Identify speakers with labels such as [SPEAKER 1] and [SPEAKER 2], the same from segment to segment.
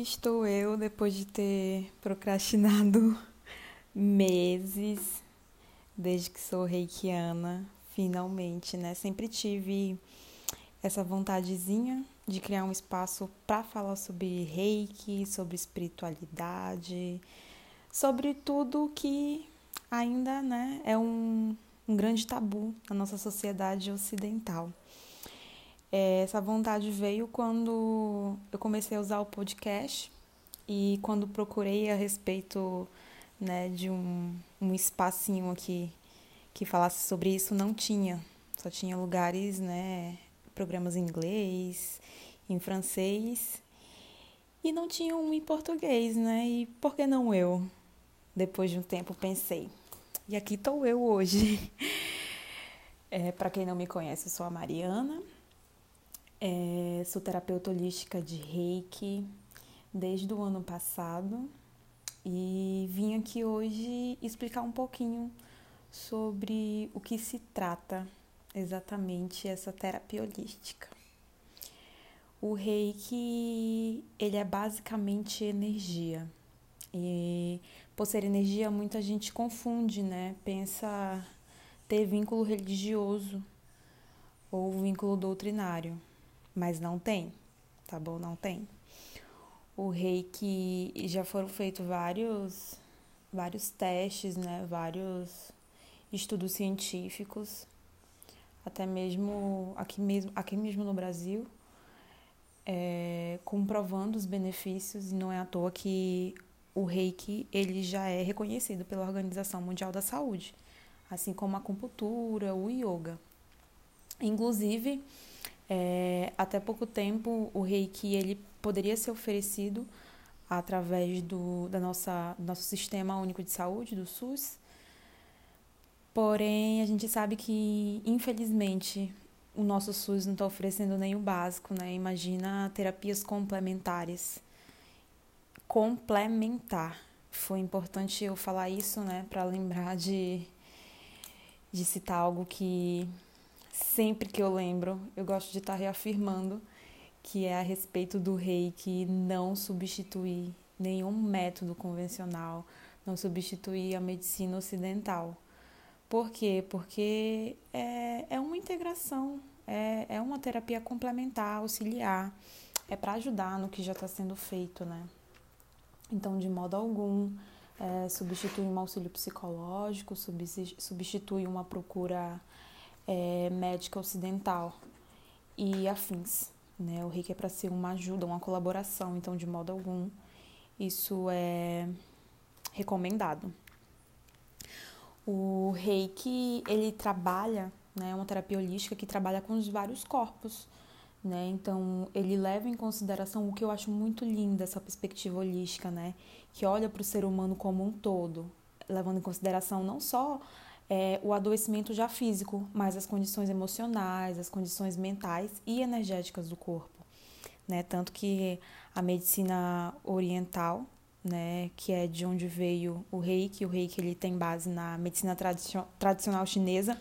[SPEAKER 1] aqui estou eu depois de ter procrastinado meses desde que sou reikiana, finalmente, né? Sempre tive essa vontadezinha de criar um espaço para falar sobre reiki, sobre espiritualidade, sobre tudo que ainda, né, é um, um grande tabu na nossa sociedade ocidental. É, essa vontade veio quando eu comecei a usar o podcast e quando procurei a respeito né, de um, um espacinho aqui que falasse sobre isso, não tinha. Só tinha lugares, né, programas em inglês, em francês e não tinha um em português, né? E por que não eu? Depois de um tempo pensei. E aqui estou eu hoje. É, Para quem não me conhece, eu sou a Mariana é, sou terapeuta holística de reiki desde o ano passado e vim aqui hoje explicar um pouquinho sobre o que se trata exatamente essa terapia holística. O reiki, ele é basicamente energia. E por ser energia, muita gente confunde, né? Pensa ter vínculo religioso ou vínculo doutrinário mas não tem, tá bom? Não tem. O reiki já foram feitos vários vários testes, né? Vários estudos científicos, até mesmo aqui mesmo, aqui mesmo no Brasil, é, comprovando os benefícios e não é à toa que o Reiki ele já é reconhecido pela Organização Mundial da Saúde, assim como a acupuntura, o yoga. Inclusive, é, até pouco tempo, o reiki ele poderia ser oferecido através do da nossa, nosso Sistema Único de Saúde, do SUS. Porém, a gente sabe que, infelizmente, o nosso SUS não está oferecendo nem o básico, né? Imagina terapias complementares. Complementar. Foi importante eu falar isso, né? Para lembrar de, de citar algo que sempre que eu lembro, eu gosto de estar reafirmando que é a respeito do reiki não substituir nenhum método convencional, não substituir a medicina ocidental. Por quê? Porque é, é uma integração, é, é uma terapia complementar, auxiliar, é para ajudar no que já está sendo feito, né? Então, de modo algum, é, substitui um auxílio psicológico, substitui uma procura é, médica ocidental e afins. Né? O reiki é para ser uma ajuda, uma colaboração, então, de modo algum, isso é recomendado. O reiki, ele trabalha, né, é uma terapia holística que trabalha com os vários corpos, né? Então, ele leva em consideração o que eu acho muito lindo essa perspectiva holística, né? Que olha para o ser humano como um todo, levando em consideração não só é, o adoecimento já físico, mas as condições emocionais, as condições mentais e energéticas do corpo. Né? Tanto que a medicina oriental, né, que é de onde veio o reiki, o reiki ele tem base na medicina tradicional chinesa,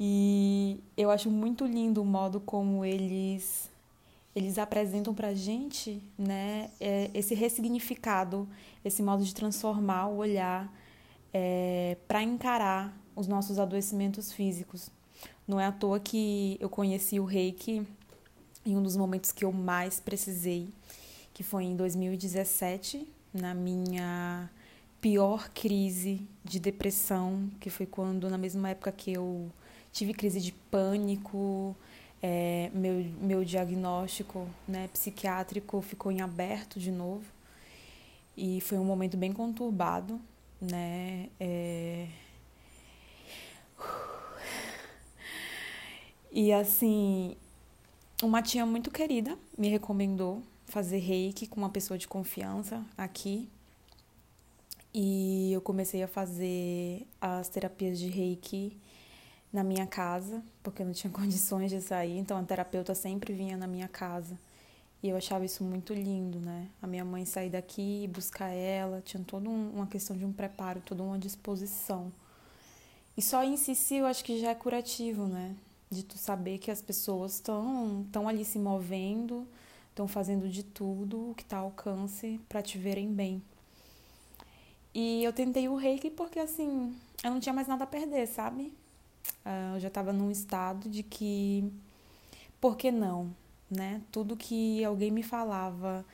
[SPEAKER 1] e eu acho muito lindo o modo como eles eles apresentam para gente né, é, esse ressignificado, esse modo de transformar o olhar é, para encarar os nossos adoecimentos físicos. Não é à toa que eu conheci o reiki em um dos momentos que eu mais precisei, que foi em 2017, na minha pior crise de depressão, que foi quando, na mesma época que eu tive crise de pânico, é, meu, meu diagnóstico né, psiquiátrico ficou em aberto de novo. E foi um momento bem conturbado, né? É... E assim, uma tia muito querida me recomendou fazer reiki com uma pessoa de confiança aqui. E eu comecei a fazer as terapias de reiki na minha casa, porque eu não tinha condições de sair, então a terapeuta sempre vinha na minha casa. E eu achava isso muito lindo, né? A minha mãe sair daqui buscar ela, tinha toda um, uma questão de um preparo, toda uma disposição. E só em si, si eu acho que já é curativo, né? De tu saber que as pessoas estão ali se movendo, estão fazendo de tudo que está ao alcance para te verem bem. E eu tentei o reiki porque, assim, eu não tinha mais nada a perder, sabe? Uh, eu já estava num estado de que, por que não, né? Tudo que alguém me falava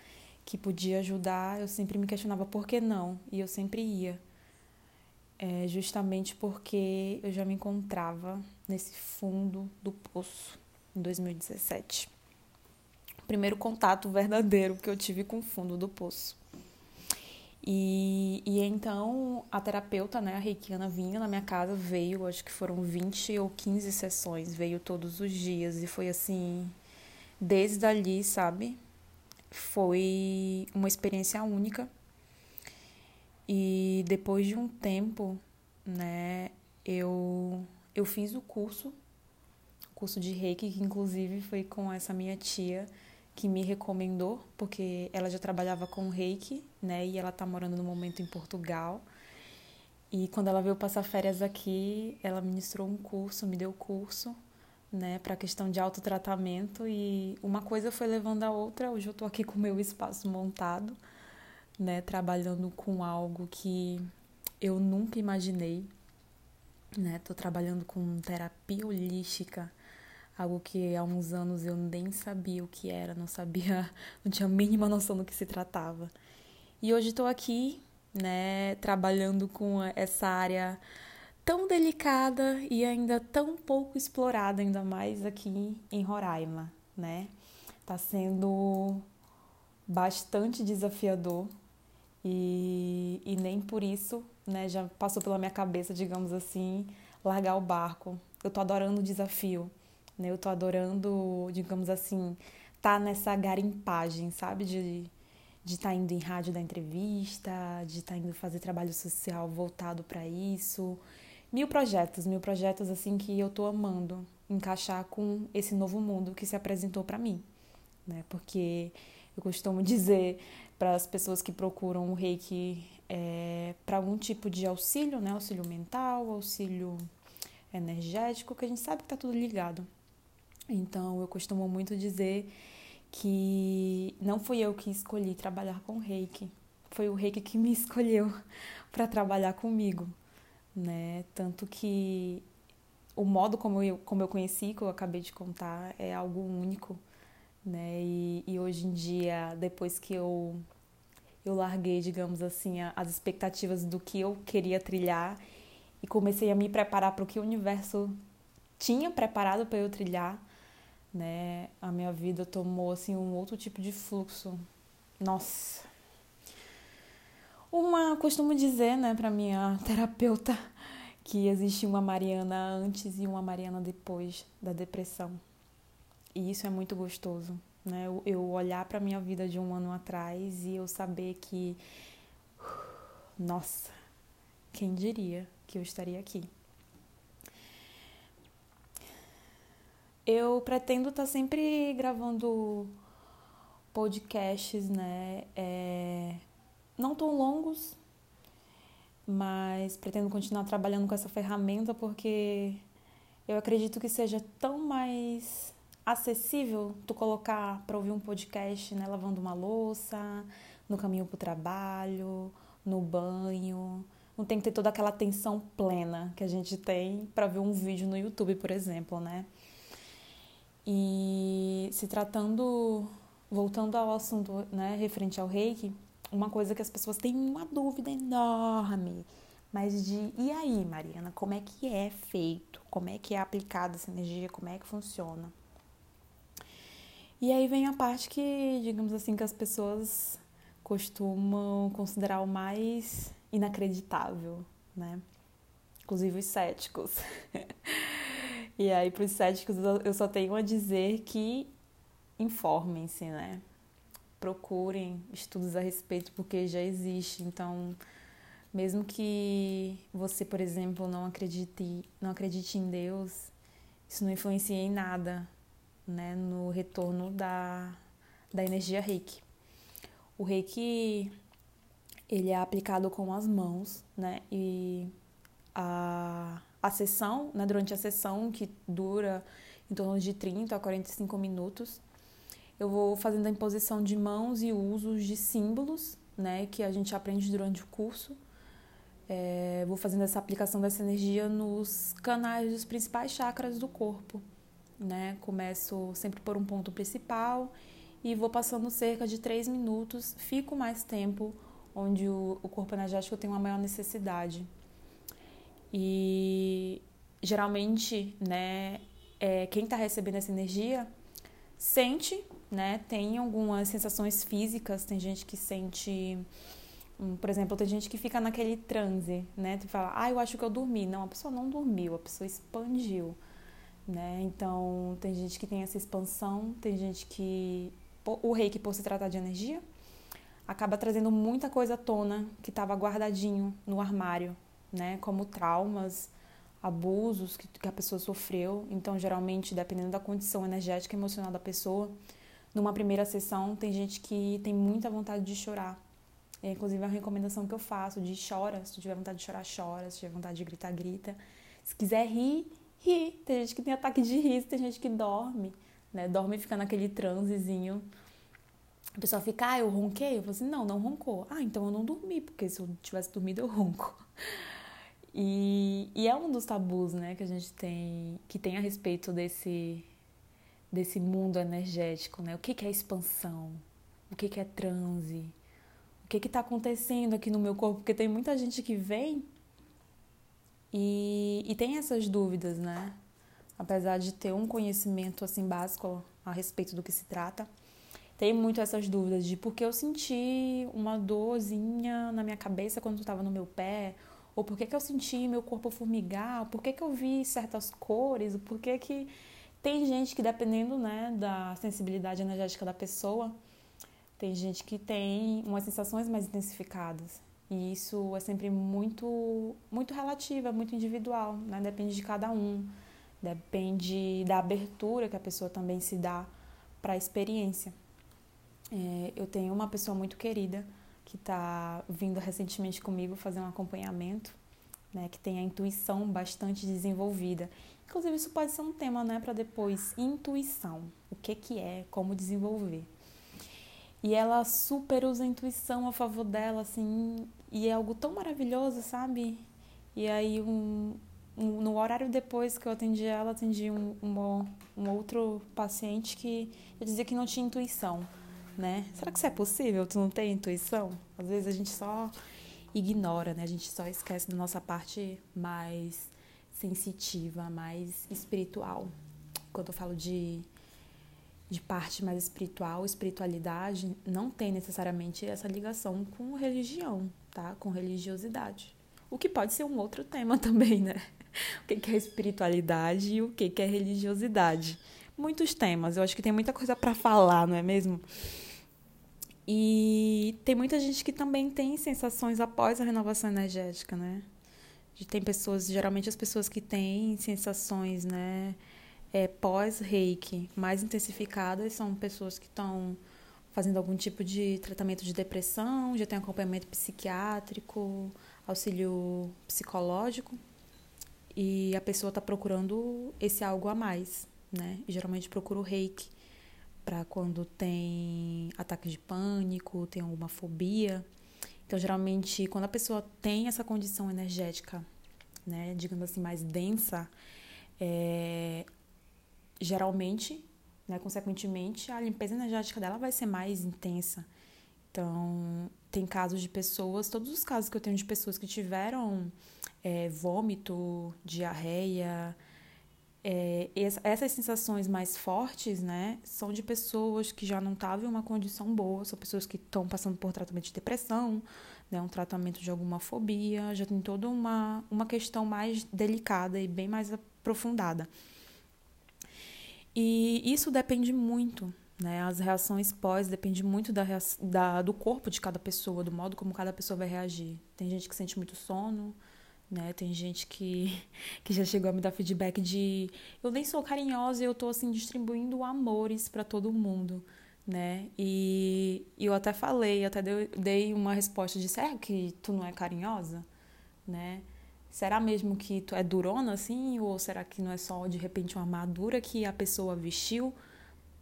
[SPEAKER 1] que podia ajudar, eu sempre me questionava por que não, e eu sempre ia. É justamente porque eu já me encontrava nesse fundo do poço em 2017. O primeiro contato verdadeiro que eu tive com o fundo do poço. E, e então a terapeuta, né, a reikiana, vinha na minha casa, veio, acho que foram 20 ou 15 sessões, veio todos os dias e foi assim, desde ali, sabe? Foi uma experiência única. E depois de um tempo, né, eu, eu fiz o curso, curso de reiki, que inclusive foi com essa minha tia que me recomendou, porque ela já trabalhava com reiki, né? E ela tá morando no momento em Portugal. E quando ela veio passar férias aqui, ela ministrou um curso, me deu curso, né, para questão de autotratamento e uma coisa foi levando a outra. Hoje eu tô aqui com o meu espaço montado, né, trabalhando com algo que eu nunca imaginei, né? Tô trabalhando com terapia holística algo que há uns anos eu nem sabia o que era, não sabia, não tinha a mínima noção do que se tratava. E hoje estou aqui, né, trabalhando com essa área tão delicada e ainda tão pouco explorada, ainda mais aqui em Roraima, né? Tá sendo bastante desafiador e, e nem por isso, né, já passou pela minha cabeça, digamos assim, largar o barco. Eu tô adorando o desafio né? Eu tô adorando, digamos assim, tá nessa garimpagem, sabe? De de estar tá indo em rádio da entrevista, de estar tá indo fazer trabalho social voltado para isso. Mil projetos, mil projetos assim que eu tô amando encaixar com esse novo mundo que se apresentou para mim, né? Porque eu costumo dizer para as pessoas que procuram o reiki é, para algum tipo de auxílio, né? Auxílio mental, auxílio energético, que a gente sabe que tá tudo ligado. Então, eu costumo muito dizer que não fui eu que escolhi trabalhar com reiki, foi o reiki que me escolheu para trabalhar comigo, né? Tanto que o modo como eu, como eu conheci, que eu acabei de contar, é algo único, né? E, e hoje em dia, depois que eu, eu larguei, digamos assim, as expectativas do que eu queria trilhar e comecei a me preparar para o que o universo tinha preparado para eu trilhar, né? A minha vida tomou assim um outro tipo de fluxo. Nossa. Uma costumo dizer, né, para minha terapeuta que existe uma Mariana antes e uma Mariana depois da depressão. E isso é muito gostoso, né? Eu, olhar para minha vida de um ano atrás e eu saber que nossa, quem diria que eu estaria aqui? Eu pretendo estar tá sempre gravando podcasts, né? É, não tão longos, mas pretendo continuar trabalhando com essa ferramenta porque eu acredito que seja tão mais acessível tu colocar para ouvir um podcast, né, lavando uma louça, no caminho para o trabalho, no banho. Não tem que ter toda aquela atenção plena que a gente tem para ver um vídeo no YouTube, por exemplo, né? E se tratando, voltando ao assunto, né, referente ao reiki, uma coisa que as pessoas têm uma dúvida enorme, mas de e aí, Mariana, como é que é feito? Como é que é aplicada essa energia? Como é que funciona? E aí vem a parte que, digamos assim, que as pessoas costumam considerar o mais inacreditável, né? Inclusive os céticos. E aí, para os céticos, eu só tenho a dizer que informem-se, né? Procurem estudos a respeito, porque já existe. Então, mesmo que você, por exemplo, não acredite, não acredite em Deus, isso não influencia em nada, né? No retorno da, da energia reiki. O reiki, ele é aplicado com as mãos, né? E a a sessão, né, durante a sessão, que dura em torno de 30 a 45 minutos, eu vou fazendo a imposição de mãos e usos de símbolos, né, que a gente aprende durante o curso. É, vou fazendo essa aplicação dessa energia nos canais dos principais chakras do corpo, né? Começo sempre por um ponto principal e vou passando cerca de três minutos, fico mais tempo onde o, o corpo energético tem uma maior necessidade. E geralmente, né, é, quem está recebendo essa energia sente, né, tem algumas sensações físicas, tem gente que sente, um, por exemplo, tem gente que fica naquele transe, né, tu fala, ah, eu acho que eu dormi. Não, a pessoa não dormiu, a pessoa expandiu, né, então tem gente que tem essa expansão, tem gente que, o reiki por se tratar de energia, acaba trazendo muita coisa à tona que estava guardadinho no armário, né, como traumas, abusos que, que a pessoa sofreu. Então, geralmente, dependendo da condição energética e emocional da pessoa, numa primeira sessão, tem gente que tem muita vontade de chorar. É, inclusive, a recomendação que eu faço de chora. Se tu tiver vontade de chorar, chora. Se tiver vontade de gritar, grita. Se quiser rir, ri. Tem gente que tem ataque de riso, tem gente que dorme, né? Dorme e fica naquele transezinho. A pessoa fica, ah, eu ronquei? Eu falo assim, não, não roncou. Ah, então eu não dormi, porque se eu tivesse dormido, eu ronco. E, e é um dos tabus, né, que a gente tem, que tem a respeito desse, desse mundo energético, né? O que, que é expansão? O que, que é transe? O que está acontecendo aqui no meu corpo? Porque tem muita gente que vem e, e tem essas dúvidas, né? Apesar de ter um conhecimento assim básico a respeito do que se trata, tem muito essas dúvidas de por que eu senti uma dorzinha na minha cabeça quando estava no meu pé, ou por que, que eu senti meu corpo formigar, por que, que eu vi certas cores, por que, que tem gente que dependendo né, da sensibilidade energética da pessoa, tem gente que tem umas sensações mais intensificadas. E isso é sempre muito, muito relativo, é muito individual, né? depende de cada um, depende da abertura que a pessoa também se dá para a experiência. É, eu tenho uma pessoa muito querida que está vindo recentemente comigo fazer um acompanhamento, né, que tem a intuição bastante desenvolvida. Inclusive, isso pode ser um tema né, para depois: intuição. O que, que é, como desenvolver. E ela super usa a intuição a favor dela, assim, e é algo tão maravilhoso, sabe? E aí, um, um, no horário depois que eu atendi ela, atendi um, um, um outro paciente que eu dizia que não tinha intuição né? Será que isso é possível? Tu não tem intuição? Às vezes a gente só ignora, né? A gente só esquece da nossa parte mais sensitiva, mais espiritual. Quando eu falo de, de parte mais espiritual, espiritualidade, não tem necessariamente essa ligação com religião, tá? Com religiosidade. O que pode ser um outro tema também, né? O que é espiritualidade e o que é religiosidade. Muitos temas, eu acho que tem muita coisa para falar, não é mesmo? E tem muita gente que também tem sensações após a renovação energética, né? Tem pessoas, geralmente as pessoas que têm sensações, né, é, pós-reiki mais intensificadas são pessoas que estão fazendo algum tipo de tratamento de depressão, já tem acompanhamento psiquiátrico, auxílio psicológico, e a pessoa está procurando esse algo a mais, né? E geralmente procura o reiki para quando tem ataque de pânico, tem alguma fobia. Então, geralmente, quando a pessoa tem essa condição energética, né, digamos assim, mais densa, é, geralmente, né, consequentemente, a limpeza energética dela vai ser mais intensa. Então, tem casos de pessoas, todos os casos que eu tenho de pessoas que tiveram é, vômito, diarreia, é, essas sensações mais fortes, né, são de pessoas que já não estavam em uma condição boa, são pessoas que estão passando por tratamento de depressão, né, um tratamento de alguma fobia, já tem toda uma, uma questão mais delicada e bem mais aprofundada. E isso depende muito, né, as reações pós depende muito da, da, do corpo de cada pessoa, do modo como cada pessoa vai reagir. Tem gente que sente muito sono, né? Tem gente que, que já chegou a me dar feedback de eu nem sou carinhosa e eu tô assim distribuindo amores para todo mundo, né? E, e, eu até falei, até dei, dei uma resposta de será que tu não é carinhosa, né? Será mesmo que tu é durona assim ou será que não é só de repente uma armadura que a pessoa vestiu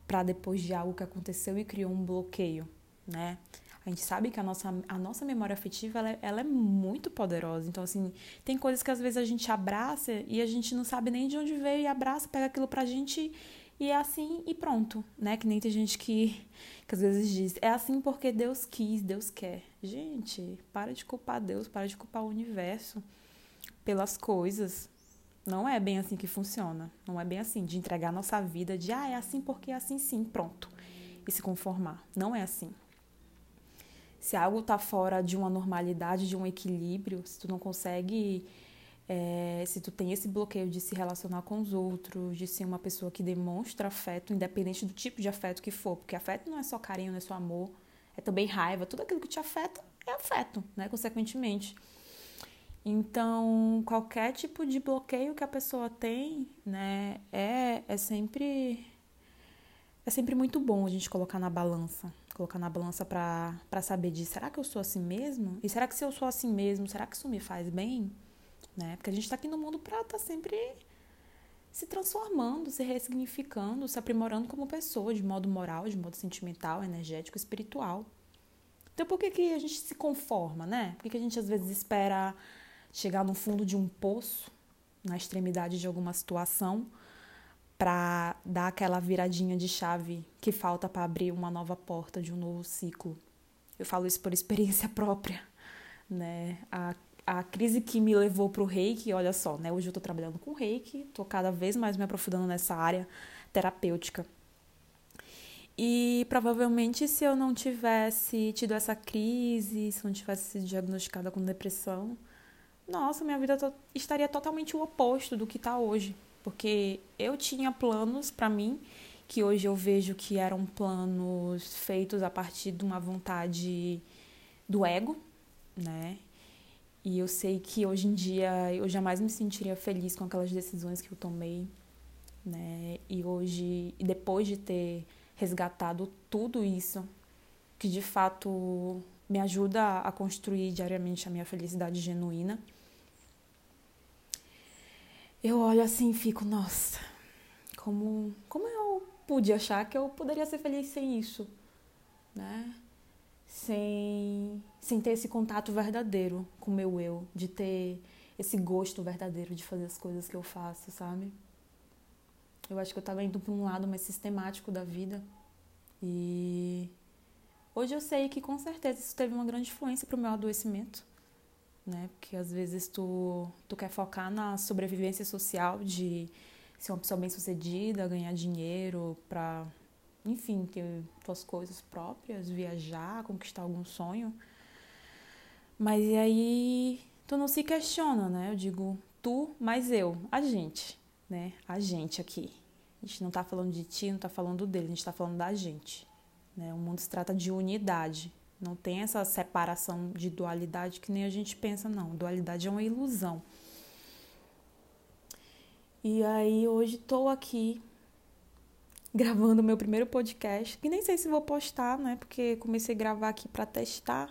[SPEAKER 1] para depois de algo que aconteceu e criou um bloqueio, né? A gente sabe que a nossa, a nossa memória afetiva ela é, ela é muito poderosa. Então, assim, tem coisas que às vezes a gente abraça e a gente não sabe nem de onde veio e abraça, pega aquilo pra gente e é assim e pronto, né? Que nem tem gente que, que às vezes diz, é assim porque Deus quis, Deus quer. Gente, para de culpar Deus, para de culpar o universo pelas coisas. Não é bem assim que funciona. Não é bem assim, de entregar a nossa vida de, ah, é assim porque é assim sim, pronto. E se conformar. Não é assim. Se algo está fora de uma normalidade, de um equilíbrio, se tu não consegue, é, se tu tem esse bloqueio de se relacionar com os outros, de ser uma pessoa que demonstra afeto, independente do tipo de afeto que for, porque afeto não é só carinho, não é só amor, é também raiva, tudo aquilo que te afeta é afeto, né, consequentemente. Então, qualquer tipo de bloqueio que a pessoa tem, né, é, é sempre é sempre muito bom a gente colocar na balança, colocar na balança para saber de será que eu sou assim mesmo? E será que se eu sou assim mesmo, será que isso me faz bem? Né? Porque a gente está aqui no mundo para estar tá sempre se transformando, se ressignificando, se aprimorando como pessoa, de modo moral, de modo sentimental, energético, espiritual. Então, por que, que a gente se conforma, né? Por que, que a gente às vezes espera chegar no fundo de um poço, na extremidade de alguma situação, para dar aquela viradinha de chave que falta para abrir uma nova porta de um novo ciclo. Eu falo isso por experiência própria, né? A, a crise que me levou para o reiki, olha só, né? Hoje eu estou trabalhando com reiki, estou cada vez mais me aprofundando nessa área terapêutica. E provavelmente se eu não tivesse tido essa crise, se não tivesse sido diagnosticada com depressão, nossa, minha vida estaria totalmente o oposto do que está hoje porque eu tinha planos para mim que hoje eu vejo que eram planos feitos a partir de uma vontade do ego, né? E eu sei que hoje em dia eu jamais me sentiria feliz com aquelas decisões que eu tomei, né? E hoje, depois de ter resgatado tudo isso, que de fato me ajuda a construir diariamente a minha felicidade genuína, eu olho assim e fico, nossa, como, como eu pude achar que eu poderia ser feliz sem isso, né? Sem, sem ter esse contato verdadeiro com o meu eu, de ter esse gosto verdadeiro de fazer as coisas que eu faço, sabe? Eu acho que eu estava indo para um lado mais sistemático da vida e hoje eu sei que com certeza isso teve uma grande influência para o meu adoecimento né? Porque às vezes tu, tu quer focar na sobrevivência social de ser uma pessoa bem-sucedida, ganhar dinheiro para, enfim, ter tuas coisas próprias, viajar, conquistar algum sonho. Mas e aí tu não se questiona, né? Eu digo tu, mas eu, a gente, né? A gente aqui. A gente não tá falando de ti, não tá falando dele, a gente tá falando da gente. Né? O mundo se trata de unidade, não tem essa separação de dualidade que nem a gente pensa, não. Dualidade é uma ilusão. E aí hoje estou aqui gravando meu primeiro podcast, que nem sei se vou postar, né? Porque comecei a gravar aqui para testar.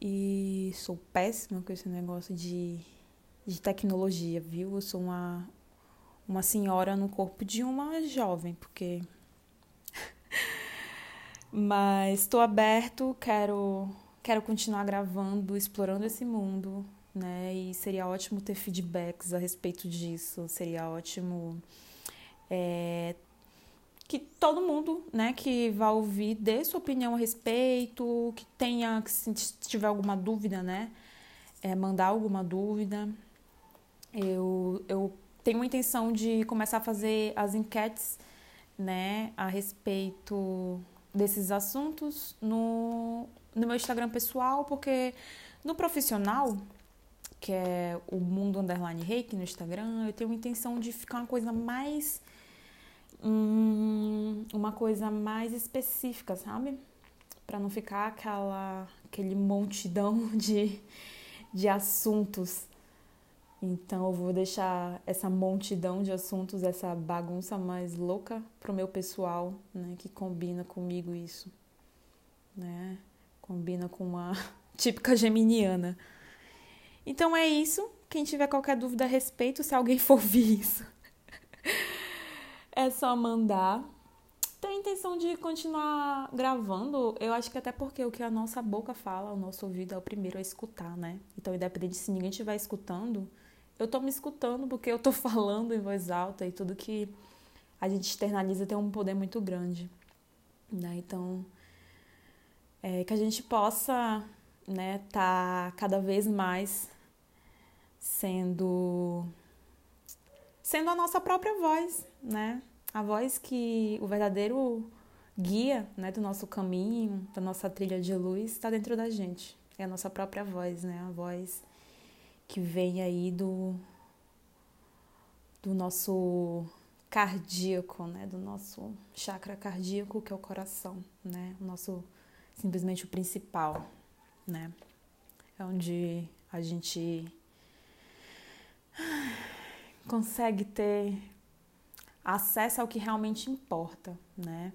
[SPEAKER 1] E sou péssima com esse negócio de, de tecnologia, viu? Eu sou uma, uma senhora no corpo de uma jovem, porque mas estou aberto, quero, quero continuar gravando, explorando esse mundo, né? E seria ótimo ter feedbacks a respeito disso. Seria ótimo é, que todo mundo, né, que vá ouvir dê sua opinião a respeito, que tenha, que se tiver alguma dúvida, né, é, mandar alguma dúvida. Eu, eu tenho a intenção de começar a fazer as enquetes, né, a respeito desses assuntos no, no meu Instagram pessoal, porque no profissional, que é o Mundo Underline Reiki no Instagram, eu tenho a intenção de ficar uma coisa mais. Hum, uma coisa mais específica, sabe? Para não ficar aquela, aquele montidão de, de assuntos então eu vou deixar essa multidão de assuntos, essa bagunça mais louca pro meu pessoal, né, que combina comigo isso, né? Combina com uma típica geminiana. Então é isso. Quem tiver qualquer dúvida a respeito, se alguém for ouvir isso, é só mandar, tenho a intenção de continuar gravando. Eu acho que até porque o que a nossa boca fala, o nosso ouvido é o primeiro a escutar, né? Então, independente se ninguém estiver escutando, eu tô me escutando porque eu tô falando em voz alta e tudo que a gente externaliza tem um poder muito grande, né? Então, é, que a gente possa, né, tá cada vez mais sendo sendo a nossa própria voz, né? A voz que o verdadeiro guia, né, do nosso caminho, da nossa trilha de luz está dentro da gente. É a nossa própria voz, né? A voz que vem aí do do nosso cardíaco, né, do nosso chakra cardíaco, que é o coração, né? O nosso simplesmente o principal, né? É onde a gente consegue ter acesso ao que realmente importa, né?